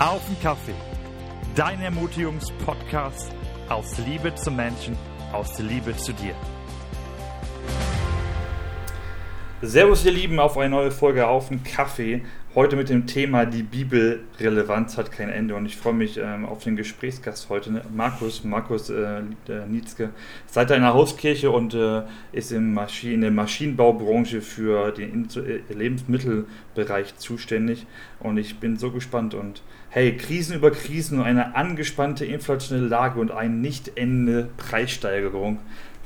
Auf den Kaffee. Dein Ermutigungspodcast aus Liebe zum Menschen, aus Liebe zu dir. Servus, ihr Lieben, auf eine neue Folge Auf den Kaffee. Heute mit dem Thema Die Bibelrelevanz hat kein Ende und ich freue mich ähm, auf den Gesprächsgast heute, ne? Markus, Markus äh, Nietzke, seit einer Hauskirche und äh, ist im Maschi in der Maschinenbaubranche für den äh, Lebensmittelbereich zuständig und ich bin so gespannt und hey, Krisen über Krisen und eine angespannte inflationelle Lage und eine nicht endende Preissteigerung.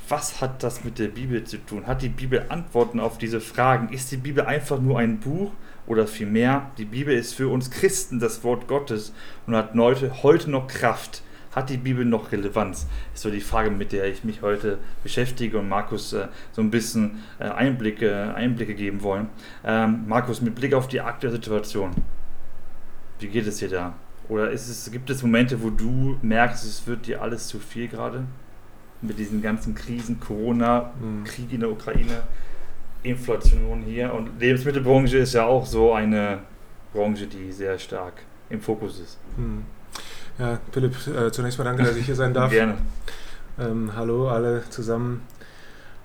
Was hat das mit der Bibel zu tun? Hat die Bibel Antworten auf diese Fragen? Ist die Bibel einfach nur ein Buch? oder vielmehr, die Bibel ist für uns Christen das Wort Gottes und hat heute, noch Kraft. Hat die Bibel noch Relevanz? Ist so die Frage, mit der ich mich heute beschäftige und Markus äh, so ein bisschen äh, Einblicke, Einblicke geben wollen. Ähm, Markus, mit Blick auf die aktuelle Situation, wie geht es dir da? Oder es, gibt es Momente, wo du merkst, es wird dir alles zu viel gerade? Mit diesen ganzen Krisen, Corona, mhm. Krieg in der Ukraine. Inflation hier und Lebensmittelbranche ist ja auch so eine Branche, die sehr stark im Fokus ist. Hm. Ja, Philipp, äh, zunächst mal danke, dass ich hier sein darf. Gerne. Ähm, hallo alle zusammen.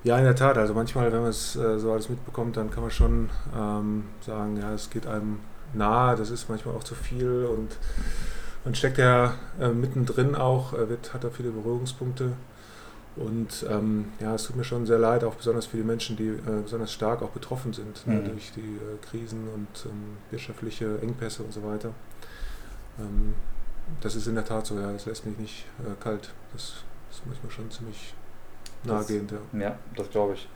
Ja, in der Tat, also manchmal, wenn man es äh, so alles mitbekommt, dann kann man schon ähm, sagen, ja, es geht einem nahe, das ist manchmal auch zu viel und man steckt ja äh, mittendrin auch, äh, wird, hat da viele Berührungspunkte. Und ähm, ja, es tut mir schon sehr leid, auch besonders für die Menschen, die äh, besonders stark auch betroffen sind ne, mhm. ne, durch die äh, Krisen und ähm, wirtschaftliche Engpässe und so weiter. Ähm, das ist in der Tat so, ja, das lässt mich nicht äh, kalt. Das, das ist manchmal schon ziemlich nahegehend. Ja. ja, das glaube ich.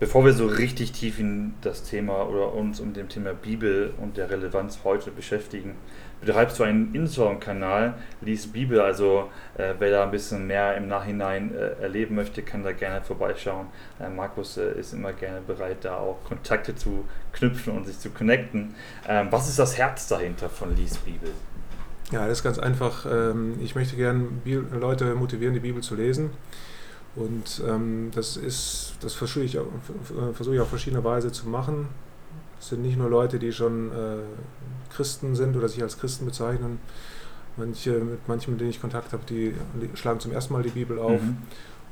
Bevor wir so richtig tief in das Thema oder uns um dem Thema Bibel und der Relevanz heute beschäftigen, betreibst du einen Instagram-Kanal, liest Bibel, also äh, wer da ein bisschen mehr im Nachhinein äh, erleben möchte, kann da gerne vorbeischauen. Äh, Markus äh, ist immer gerne bereit, da auch Kontakte zu knüpfen und sich zu connecten. Ähm, was ist das Herz dahinter von Lies Bibel? Ja, das ist ganz einfach. Ähm, ich möchte gerne Leute motivieren, die Bibel zu lesen. Und ähm, das ist, das versuche ich, versuche ich auf verschiedene Weise zu machen. Es sind nicht nur Leute, die schon äh, Christen sind oder sich als Christen bezeichnen. Manche, mit manchen, mit denen ich Kontakt habe, die schlagen zum ersten Mal die Bibel auf. Mhm.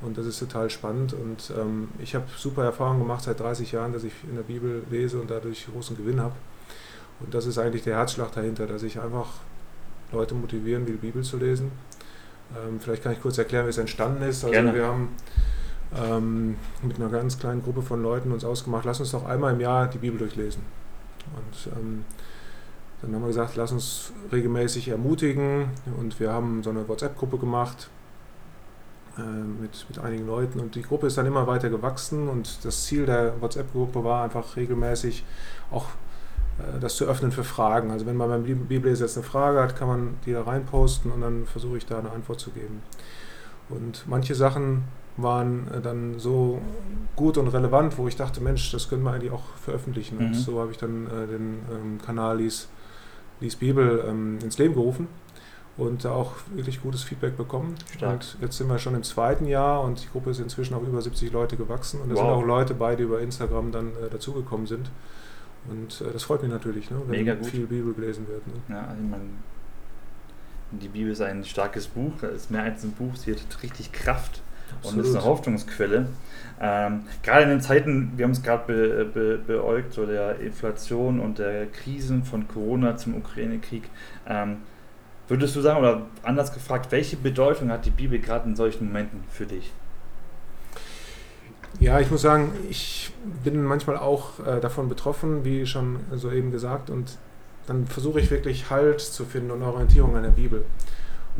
Und das ist total spannend. Und ähm, ich habe super Erfahrungen gemacht seit 30 Jahren, dass ich in der Bibel lese und dadurch großen Gewinn habe. Und das ist eigentlich der Herzschlag dahinter, dass ich einfach Leute motivieren will, die Bibel zu lesen. Ähm, vielleicht kann ich kurz erklären, wie es entstanden ist. Also Gerne. wir haben ähm, mit einer ganz kleinen Gruppe von Leuten uns ausgemacht, lass uns doch einmal im Jahr die Bibel durchlesen. Und ähm, dann haben wir gesagt, lass uns regelmäßig ermutigen und wir haben so eine WhatsApp-Gruppe gemacht äh, mit, mit einigen Leuten und die Gruppe ist dann immer weiter gewachsen und das Ziel der WhatsApp-Gruppe war einfach regelmäßig auch das zu öffnen für Fragen. Also wenn man beim Bibelleser jetzt eine Frage hat, kann man die da reinposten und dann versuche ich da eine Antwort zu geben. Und manche Sachen waren äh, dann so gut und relevant, wo ich dachte, Mensch, das können wir eigentlich auch veröffentlichen. Mhm. Und so habe ich dann äh, den ähm, Kanal Lies, Lies Bibel ähm, ins Leben gerufen und da auch wirklich gutes Feedback bekommen. Stark. Und jetzt sind wir schon im zweiten Jahr und die Gruppe ist inzwischen auf über 70 Leute gewachsen und da wow. sind auch Leute bei, die über Instagram dann äh, dazugekommen sind. Und äh, das freut mich natürlich, ne, wenn Mega gut. viel Bibel gelesen wird. Ne? Ja, also man, die Bibel ist ein starkes Buch, es ist mehr als ein Buch, sie hat richtig Kraft Absolut. und ist eine Hoffnungsquelle. Ähm, gerade in den Zeiten, wir haben es gerade be, be, beäugt, so der Inflation und der Krisen von Corona zum Ukraine-Krieg. Ähm, würdest du sagen, oder anders gefragt, welche Bedeutung hat die Bibel gerade in solchen Momenten für dich? Ja, ich muss sagen, ich bin manchmal auch äh, davon betroffen, wie schon soeben gesagt, und dann versuche ich wirklich Halt zu finden und Orientierung an der Bibel.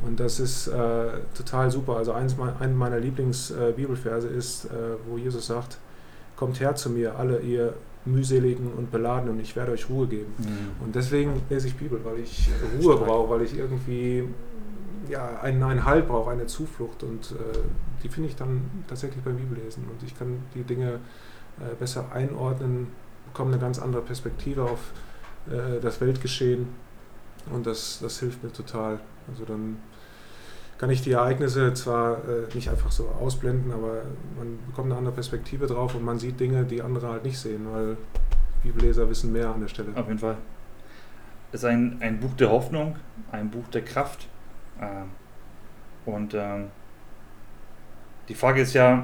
Und das ist äh, total super. Also eins, ein meiner Lieblingsbibelverse äh, ist, äh, wo Jesus sagt, kommt her zu mir, alle ihr mühseligen und beladen und ich werde euch Ruhe geben. Mhm. Und deswegen lese ich Bibel, weil ich Ruhe brauche, weil ich irgendwie ja, einen, einen Halt brauche, eine Zuflucht. Und äh, die finde ich dann tatsächlich beim Bibellesen. Und ich kann die Dinge äh, besser einordnen, bekomme eine ganz andere Perspektive auf äh, das Weltgeschehen. Und das, das hilft mir total. Also dann kann ich die Ereignisse zwar äh, nicht einfach so ausblenden, aber man bekommt eine andere Perspektive drauf und man sieht Dinge, die andere halt nicht sehen, weil Bibelleser wissen mehr an der Stelle. Auf jeden Fall. ist ein, ein Buch der Hoffnung, ein Buch der Kraft. Ähm, und ähm, die Frage ist ja,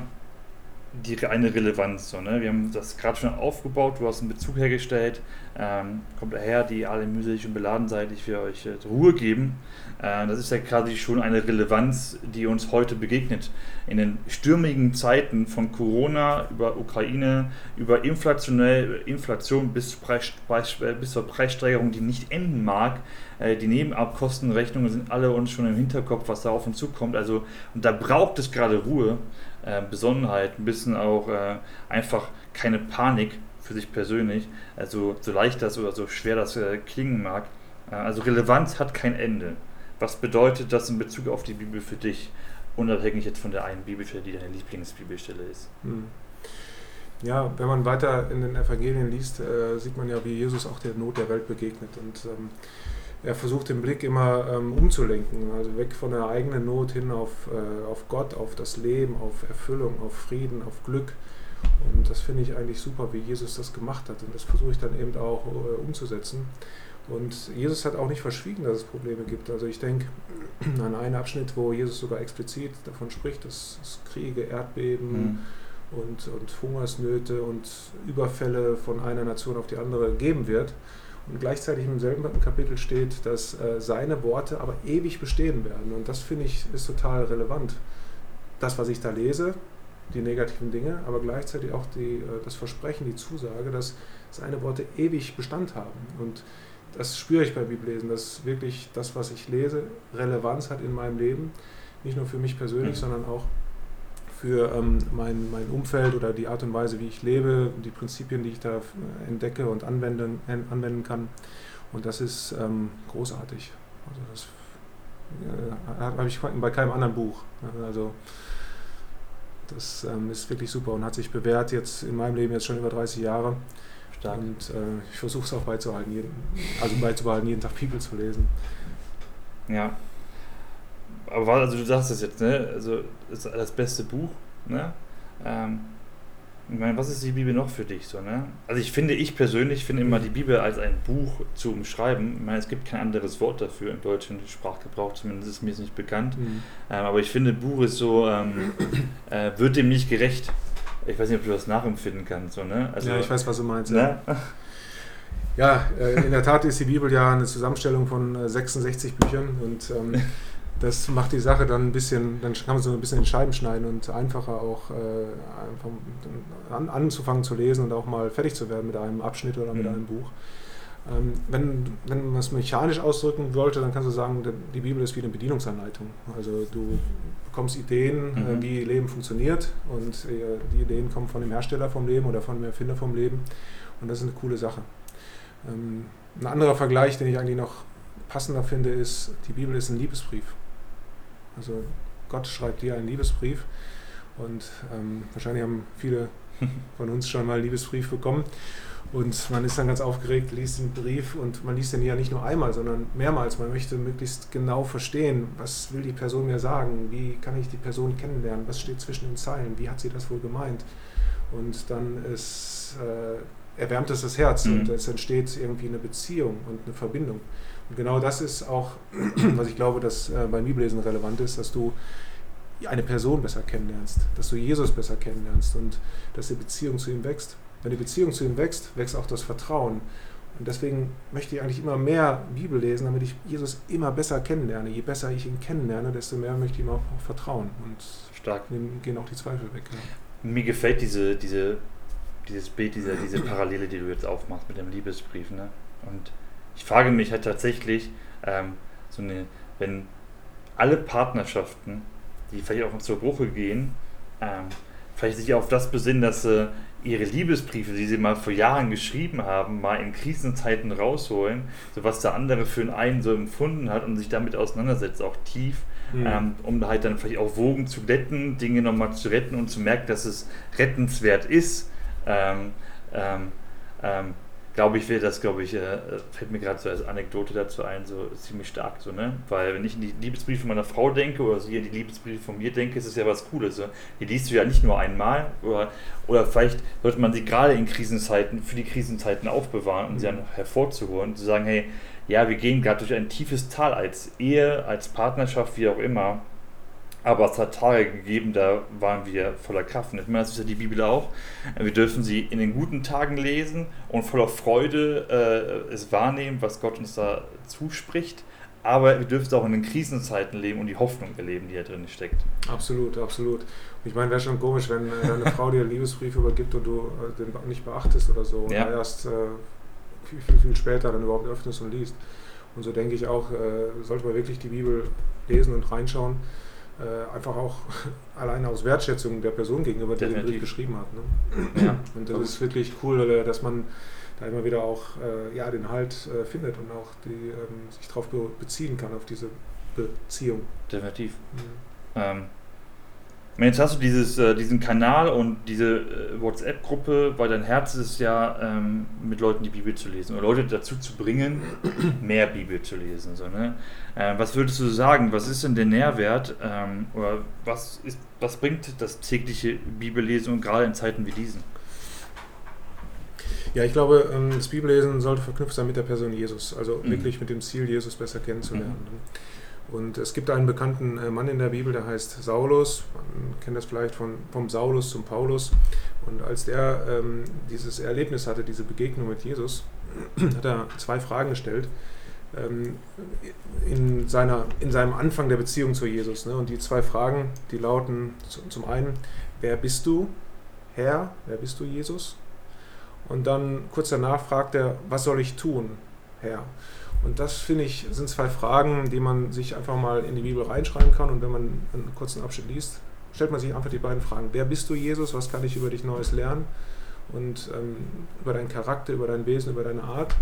die eine Relevanz. So, ne? Wir haben das gerade schon aufgebaut, du hast einen Bezug hergestellt, ähm, kommt daher, die alle mühselig und beladen seid, ich will euch äh, Ruhe geben. Äh, das ist ja quasi schon eine Relevanz, die uns heute begegnet. In den stürmigen Zeiten von Corona über Ukraine, über inflationell, Inflation bis, äh, bis zur Preissteigerung, die nicht enden mag. Äh, die Nebenabkostenrechnungen sind alle uns schon im Hinterkopf, was da auf uns zukommt. Also, und da braucht es gerade Ruhe äh, Besonnenheit, ein bisschen auch äh, einfach keine Panik für sich persönlich. Also so leicht das oder so schwer das äh, klingen mag. Äh, also Relevanz hat kein Ende. Was bedeutet das in Bezug auf die Bibel für dich, unabhängig jetzt von der einen Bibelstelle, die deine Lieblingsbibelstelle ist? Hm. Ja, wenn man weiter in den Evangelien liest, äh, sieht man ja, wie Jesus auch der Not der Welt begegnet. Und ähm, er versucht den Blick immer ähm, umzulenken, also weg von der eigenen Not hin auf, äh, auf Gott, auf das Leben, auf Erfüllung, auf Frieden, auf Glück. Und das finde ich eigentlich super, wie Jesus das gemacht hat. Und das versuche ich dann eben auch äh, umzusetzen. Und Jesus hat auch nicht verschwiegen, dass es Probleme gibt. Also ich denke an einen Abschnitt, wo Jesus sogar explizit davon spricht, dass es Kriege, Erdbeben mhm. und, und Hungersnöte und Überfälle von einer Nation auf die andere geben wird. Und gleichzeitig im selben Kapitel steht, dass äh, seine Worte aber ewig bestehen werden. Und das finde ich ist total relevant. Das, was ich da lese, die negativen Dinge, aber gleichzeitig auch die, äh, das Versprechen, die Zusage, dass seine Worte ewig Bestand haben. Und das spüre ich beim Bibellesen, dass wirklich das, was ich lese, Relevanz hat in meinem Leben. Nicht nur für mich persönlich, mhm. sondern auch für ähm, mein, mein Umfeld oder die Art und Weise, wie ich lebe, die Prinzipien, die ich da äh, entdecke und anwenden, anwenden kann. Und das ist ähm, großartig. Also das äh, habe ich bei keinem anderen Buch. Also das ähm, ist wirklich super und hat sich bewährt jetzt in meinem Leben jetzt schon über 30 Jahre. Stark. Und äh, ich versuche es auch beizuhalten, jeden, also beizubehalten, jeden Tag Bibel zu lesen. Ja, aber also du sagst es jetzt, ne? Also ist das beste Buch, ne? Ähm, ich meine, was ist die Bibel noch für dich so, ne? Also ich finde, ich persönlich finde immer die Bibel als ein Buch zu umschreiben. Ich meine, es gibt kein anderes Wort dafür im deutschen Sprachgebrauch, zumindest ist mir es nicht bekannt. Mhm. Ähm, aber ich finde, Buch ist so, ähm, äh, wird dem nicht gerecht. Ich weiß nicht, ob du das nachempfinden kannst, so, ne? Also, ja, ich weiß, was du meinst. Ne? Ja. Ja, äh, in der Tat ist die Bibel ja eine Zusammenstellung von 66 äh, Büchern und ähm, das macht die Sache dann ein bisschen, dann kann man so ein bisschen in Scheiben schneiden und einfacher auch äh, an, anzufangen zu lesen und auch mal fertig zu werden mit einem Abschnitt oder mit mhm. einem Buch. Ähm, wenn, wenn man es mechanisch ausdrücken wollte, dann kannst du sagen, die Bibel ist wie eine Bedienungsanleitung. Also du bekommst Ideen, äh, mhm. äh, wie Leben funktioniert und äh, die Ideen kommen von dem Hersteller vom Leben oder von dem Erfinder vom Leben und das ist eine coole Sache. Ähm, ein anderer Vergleich, den ich eigentlich noch passender finde, ist, die Bibel ist ein Liebesbrief. Also Gott schreibt dir einen Liebesbrief und ähm, wahrscheinlich haben viele von uns schon mal einen Liebesbrief bekommen. Und man ist dann ganz aufgeregt, liest den Brief und man liest den ja nicht nur einmal, sondern mehrmals. Man möchte möglichst genau verstehen, was will die Person mir sagen, wie kann ich die Person kennenlernen, was steht zwischen den Zeilen, wie hat sie das wohl gemeint. Und dann ist, äh, erwärmt es das Herz mhm. und es entsteht irgendwie eine Beziehung und eine Verbindung. Und genau das ist auch, was ich glaube, dass äh, beim Bibellesen relevant ist, dass du eine Person besser kennenlernst, dass du Jesus besser kennenlernst und dass die Beziehung zu ihm wächst. Wenn die Beziehung zu ihm wächst, wächst auch das Vertrauen. Und deswegen möchte ich eigentlich immer mehr Bibel lesen, damit ich Jesus immer besser kennenlerne. Je besser ich ihn kennenlerne, desto mehr möchte ich ihm auch, auch vertrauen. Und Stark. Dann gehen auch die Zweifel weg. Ja. Mir gefällt diese, diese, dieses Bild, diese, diese Parallele, die du jetzt aufmachst mit dem Liebesbrief. Ne? Und ich frage mich halt tatsächlich, ähm, so eine, wenn alle Partnerschaften, die vielleicht auch zur Bruche gehen, ähm, vielleicht sich auf das besinnen, dass sie ihre Liebesbriefe, die sie mal vor Jahren geschrieben haben, mal in Krisenzeiten rausholen, so was der andere für einen so empfunden hat und sich damit auseinandersetzt, auch tief, mhm. ähm, um halt dann vielleicht auch Wogen zu glätten, Dinge nochmal zu retten und zu merken, dass es rettenswert ist. Ähm, ähm, ähm glaube ich, wäre das, glaube ich, äh, fällt mir gerade so als Anekdote dazu ein, so ziemlich stark so, ne? Weil wenn ich in die Liebesbriefe meiner Frau denke oder sie in die Liebesbriefe von mir denke, ist es ja was Cooles. So. Die liest du ja nicht nur einmal oder, oder vielleicht sollte man sie gerade in Krisenzeiten, für die Krisenzeiten aufbewahren, um mhm. sie dann hervorzuholen und zu sagen, hey, ja, wir gehen gerade durch ein tiefes Tal als Ehe, als Partnerschaft, wie auch immer. Aber es hat Tage gegeben, da waren wir voller Kraft. Und ich meine, das ist ja die Bibel auch. Wir dürfen sie in den guten Tagen lesen und voller Freude äh, es wahrnehmen, was Gott uns da zuspricht. Aber wir dürfen es auch in den Krisenzeiten leben und die Hoffnung erleben, die da drin steckt. Absolut, absolut. Ich meine, wäre schon komisch, wenn äh, deine Frau dir einen Liebesbrief übergibt und du äh, den nicht beachtest oder so. Ja. Oder erst äh, viel, viel, viel später dann überhaupt öffnest und liest. Und so denke ich auch, äh, sollte man wirklich die Bibel lesen und reinschauen äh, einfach auch alleine aus Wertschätzung der Person gegenüber, die den Brief geschrieben hat. Ne? Ja. Und das ist wirklich cool, äh, dass man da immer wieder auch äh, ja, den Halt äh, findet und auch die, ähm, sich darauf be beziehen kann, auf diese Beziehung. Definitiv. Mhm. Ähm, Jetzt hast du dieses, äh, diesen Kanal und diese äh, WhatsApp-Gruppe, weil dein Herz ist ja, ähm, mit Leuten die Bibel zu lesen oder Leute dazu zu bringen, mehr Bibel zu lesen. So, ne? Äh, was würdest du sagen, was ist denn der Nährwert ähm, oder was, ist, was bringt das tägliche Bibellesen gerade in Zeiten wie diesen? Ja, ich glaube, ähm, das Bibellesen sollte verknüpft sein mit der Person Jesus, also mhm. wirklich mit dem Ziel, Jesus besser kennenzulernen. Mhm. Und es gibt einen bekannten äh, Mann in der Bibel, der heißt Saulus. Man kennt das vielleicht von, vom Saulus zum Paulus. Und als der ähm, dieses Erlebnis hatte, diese Begegnung mit Jesus, hat er zwei Fragen gestellt ähm, in, seiner, in seinem Anfang der Beziehung zu Jesus. Ne? Und die zwei Fragen, die lauten zum einen, wer bist du, Herr, wer bist du, Jesus? Und dann kurz danach fragt er, was soll ich tun, Herr? Und das, finde ich, sind zwei Fragen, die man sich einfach mal in die Bibel reinschreiben kann. Und wenn man einen kurzen Abschnitt liest, stellt man sich einfach die beiden Fragen. Wer bist du, Jesus? Was kann ich über dich Neues lernen? Und ähm, über deinen Charakter, über dein Wesen, über deine Art.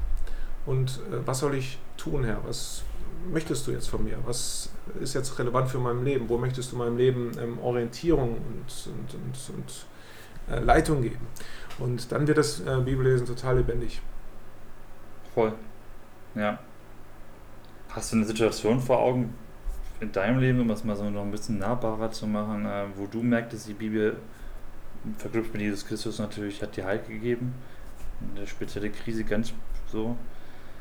Und äh, was soll ich tun, Herr? Was möchtest du jetzt von mir? Was ist jetzt relevant für mein Leben? Wo möchtest du meinem Leben ähm, Orientierung und, und, und, und äh, Leitung geben? Und dann wird das äh, Bibellesen total lebendig. Voll. Ja. Hast du eine Situation vor Augen in deinem Leben, um das mal so noch ein bisschen nahbarer zu machen, äh, wo du merktest, die Bibel verknüpft mit Jesus Christus natürlich hat dir Halt gegeben? Eine spezielle Krise ganz so.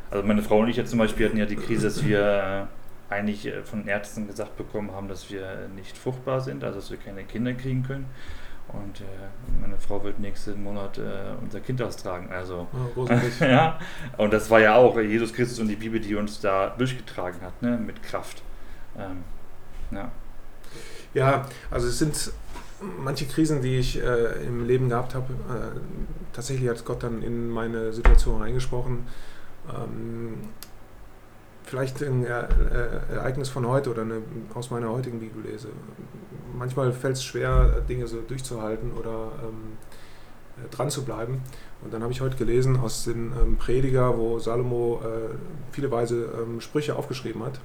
Also meine Frau und ich jetzt zum Beispiel hatten ja die Krise, dass wir äh, eigentlich äh, von Ärzten gesagt bekommen haben, dass wir nicht fruchtbar sind, also dass wir keine Kinder kriegen können. Und äh, meine Frau wird nächsten Monat äh, unser Kind austragen. Also, oh, ja. Und das war ja auch Jesus Christus und die Bibel, die uns da durchgetragen hat, ne? mit Kraft. Ähm, ja. ja, also es sind manche Krisen, die ich äh, im Leben gehabt habe. Äh, tatsächlich hat Gott dann in meine Situation reingesprochen. Ähm, vielleicht ein Ereignis von heute oder eine, aus meiner heutigen Bibellese. Manchmal fällt es schwer, Dinge so durchzuhalten oder ähm, äh, dran zu bleiben. Und dann habe ich heute gelesen aus dem ähm, Prediger, wo Salomo äh, viele weise ähm, Sprüche aufgeschrieben hat.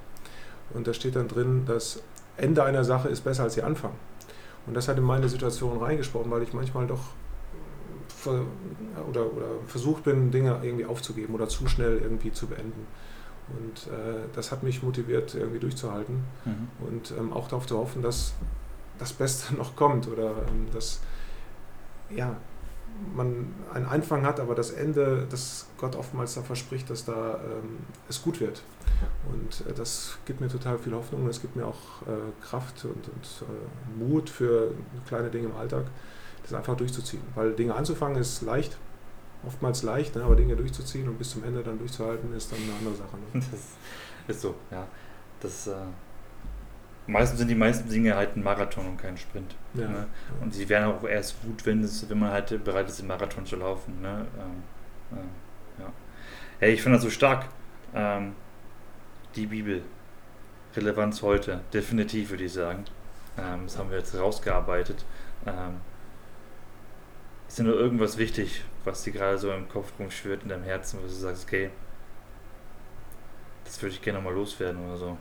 Und da steht dann drin, das Ende einer Sache ist besser als ihr Anfang. Und das hat in meine Situation reingesprochen, weil ich manchmal doch ver oder, oder versucht bin, Dinge irgendwie aufzugeben oder zu schnell irgendwie zu beenden. Und äh, das hat mich motiviert, irgendwie durchzuhalten mhm. und ähm, auch darauf zu hoffen, dass das Beste noch kommt oder ähm, dass ja, man einen Anfang hat, aber das Ende, dass Gott oftmals da verspricht, dass da ähm, es gut wird. Und äh, das gibt mir total viel Hoffnung und es gibt mir auch äh, Kraft und, und äh, Mut für kleine Dinge im Alltag, das einfach durchzuziehen. Weil Dinge anzufangen ist leicht, oftmals leicht, ne? aber Dinge durchzuziehen und bis zum Ende dann durchzuhalten, ist dann eine andere Sache. Ne? Das ist so, ja. Das, äh, meistens sind die meisten Dinge halt ein Marathon und kein Sprint. Ja, ne? Und sie werden auch erst gut, wenn, es, wenn man halt bereit ist, den Marathon zu laufen. Ne? Ähm, äh, ja. Hey, ich finde das so stark. Ähm, die Bibel. Relevanz heute. Definitiv, würde ich sagen. Ähm, das haben wir jetzt rausgearbeitet. Ähm, ist dir nur irgendwas wichtig, was dir gerade so im Kopf rumschwirrt, in deinem Herzen, wo du sagst, okay, das würde ich gerne mal loswerden oder so?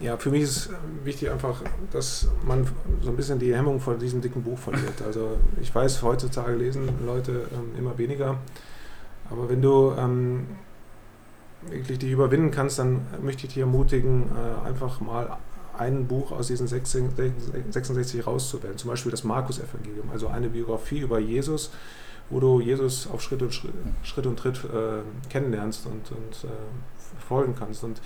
Ja, für mich ist wichtig einfach, dass man so ein bisschen die Hemmung vor diesem dicken Buch verliert. Also ich weiß, heutzutage lesen Leute ähm, immer weniger Aber wenn du ähm, wirklich dich überwinden kannst, dann möchte ich dich ermutigen, äh, einfach mal ein Buch aus diesen 66 rauszuwählen. Zum Beispiel das Markus-Evangelium, also eine Biografie über Jesus, wo du Jesus auf Schritt und Schritt, Schritt und Tritt äh, kennenlernst und, und äh, folgen kannst. Und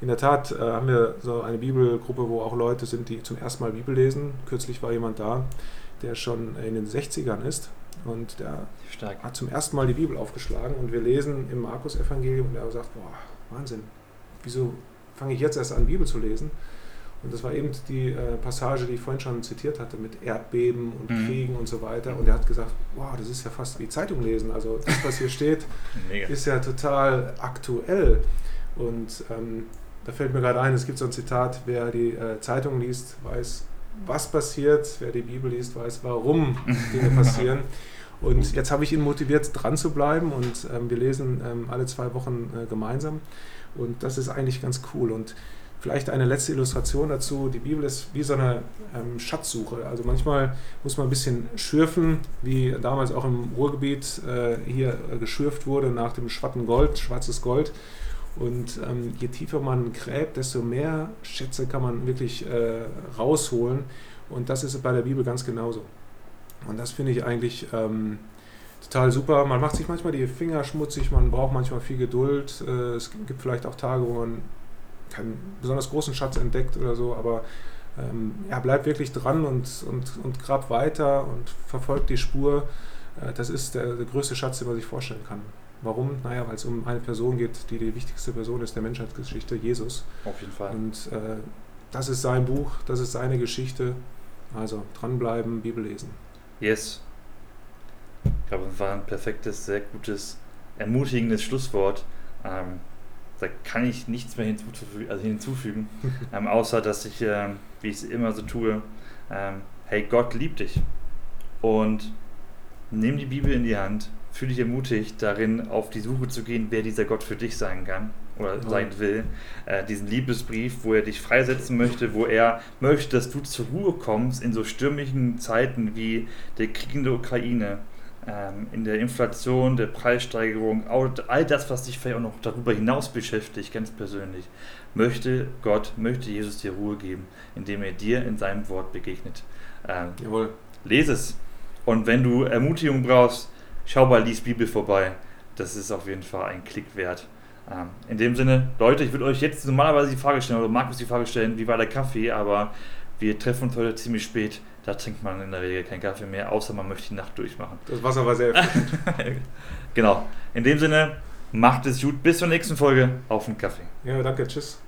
in der Tat äh, haben wir so eine Bibelgruppe, wo auch Leute sind, die zum ersten Mal Bibel lesen. Kürzlich war jemand da, der schon in den 60ern ist und der Stark. hat zum ersten Mal die Bibel aufgeschlagen und wir lesen im Markus-Evangelium und er sagt, boah, Wahnsinn, wieso fange ich jetzt erst an, Bibel zu lesen? Und das war eben die äh, Passage, die ich vorhin schon zitiert hatte, mit Erdbeben und mhm. Kriegen und so weiter. Und er hat gesagt, wow, das ist ja fast wie Zeitung lesen. Also das, was hier steht, ist ja total aktuell. Und ähm, da fällt mir gerade ein, es gibt so ein Zitat, wer die äh, Zeitung liest, weiß, was passiert, wer die Bibel liest, weiß, warum Dinge passieren. Und jetzt habe ich ihn motiviert, dran zu bleiben und ähm, wir lesen ähm, alle zwei Wochen äh, gemeinsam. Und das ist eigentlich ganz cool. Und vielleicht eine letzte Illustration dazu. Die Bibel ist wie so eine ähm, Schatzsuche. Also manchmal muss man ein bisschen schürfen, wie damals auch im Ruhrgebiet äh, hier äh, geschürft wurde nach dem schwatten Gold, schwarzes Gold. Und ähm, je tiefer man gräbt, desto mehr Schätze kann man wirklich äh, rausholen. Und das ist bei der Bibel ganz genauso. Und das finde ich eigentlich ähm, total super. Man macht sich manchmal die Finger schmutzig, man braucht manchmal viel Geduld. Äh, es gibt vielleicht auch Tage, wo man keinen besonders großen Schatz entdeckt oder so, aber ähm, ja, bleibt wirklich dran und, und, und grab weiter und verfolgt die Spur. Äh, das ist der, der größte Schatz, den man sich vorstellen kann. Warum? Naja, weil es um eine Person geht, die die wichtigste Person ist der Menschheitsgeschichte, Jesus. Auf jeden Fall. Und äh, das ist sein Buch, das ist seine Geschichte. Also dranbleiben, Bibel lesen. Yes. Ich glaube, es war ein perfektes, sehr gutes, ermutigendes Schlusswort. Ähm, da kann ich nichts mehr hinzufügen, also hinzufügen ähm, außer dass ich, äh, wie ich es immer so tue, ähm, hey, Gott liebt dich. Und nimm die Bibel in die Hand, fühle dich ermutigt, darin auf die Suche zu gehen, wer dieser Gott für dich sein kann oder ja. sein will. Äh, diesen Liebesbrief, wo er dich freisetzen möchte, wo er möchte, dass du zur Ruhe kommst in so stürmischen Zeiten wie der Krieg in der Ukraine, ähm, in der Inflation, der Preissteigerung, all das, was dich vielleicht auch noch darüber hinaus beschäftigt, ganz persönlich, möchte Gott, möchte Jesus dir Ruhe geben, indem er dir in seinem Wort begegnet. Ähm, Jawohl. Lese es. Und wenn du Ermutigung brauchst, schau mal, lies Bibel vorbei. Das ist auf jeden Fall ein Klick wert. Ähm, in dem Sinne, Leute, ich würde euch jetzt normalerweise die Frage stellen, oder Markus die Frage stellen, wie war der Kaffee, aber wir treffen uns heute ziemlich spät. Da trinkt man in der Regel keinen Kaffee mehr, außer man möchte die Nacht durchmachen. Das Wasser war sehr Genau. In dem Sinne, macht es gut. Bis zur nächsten Folge. Auf den Kaffee. Ja, danke. Tschüss.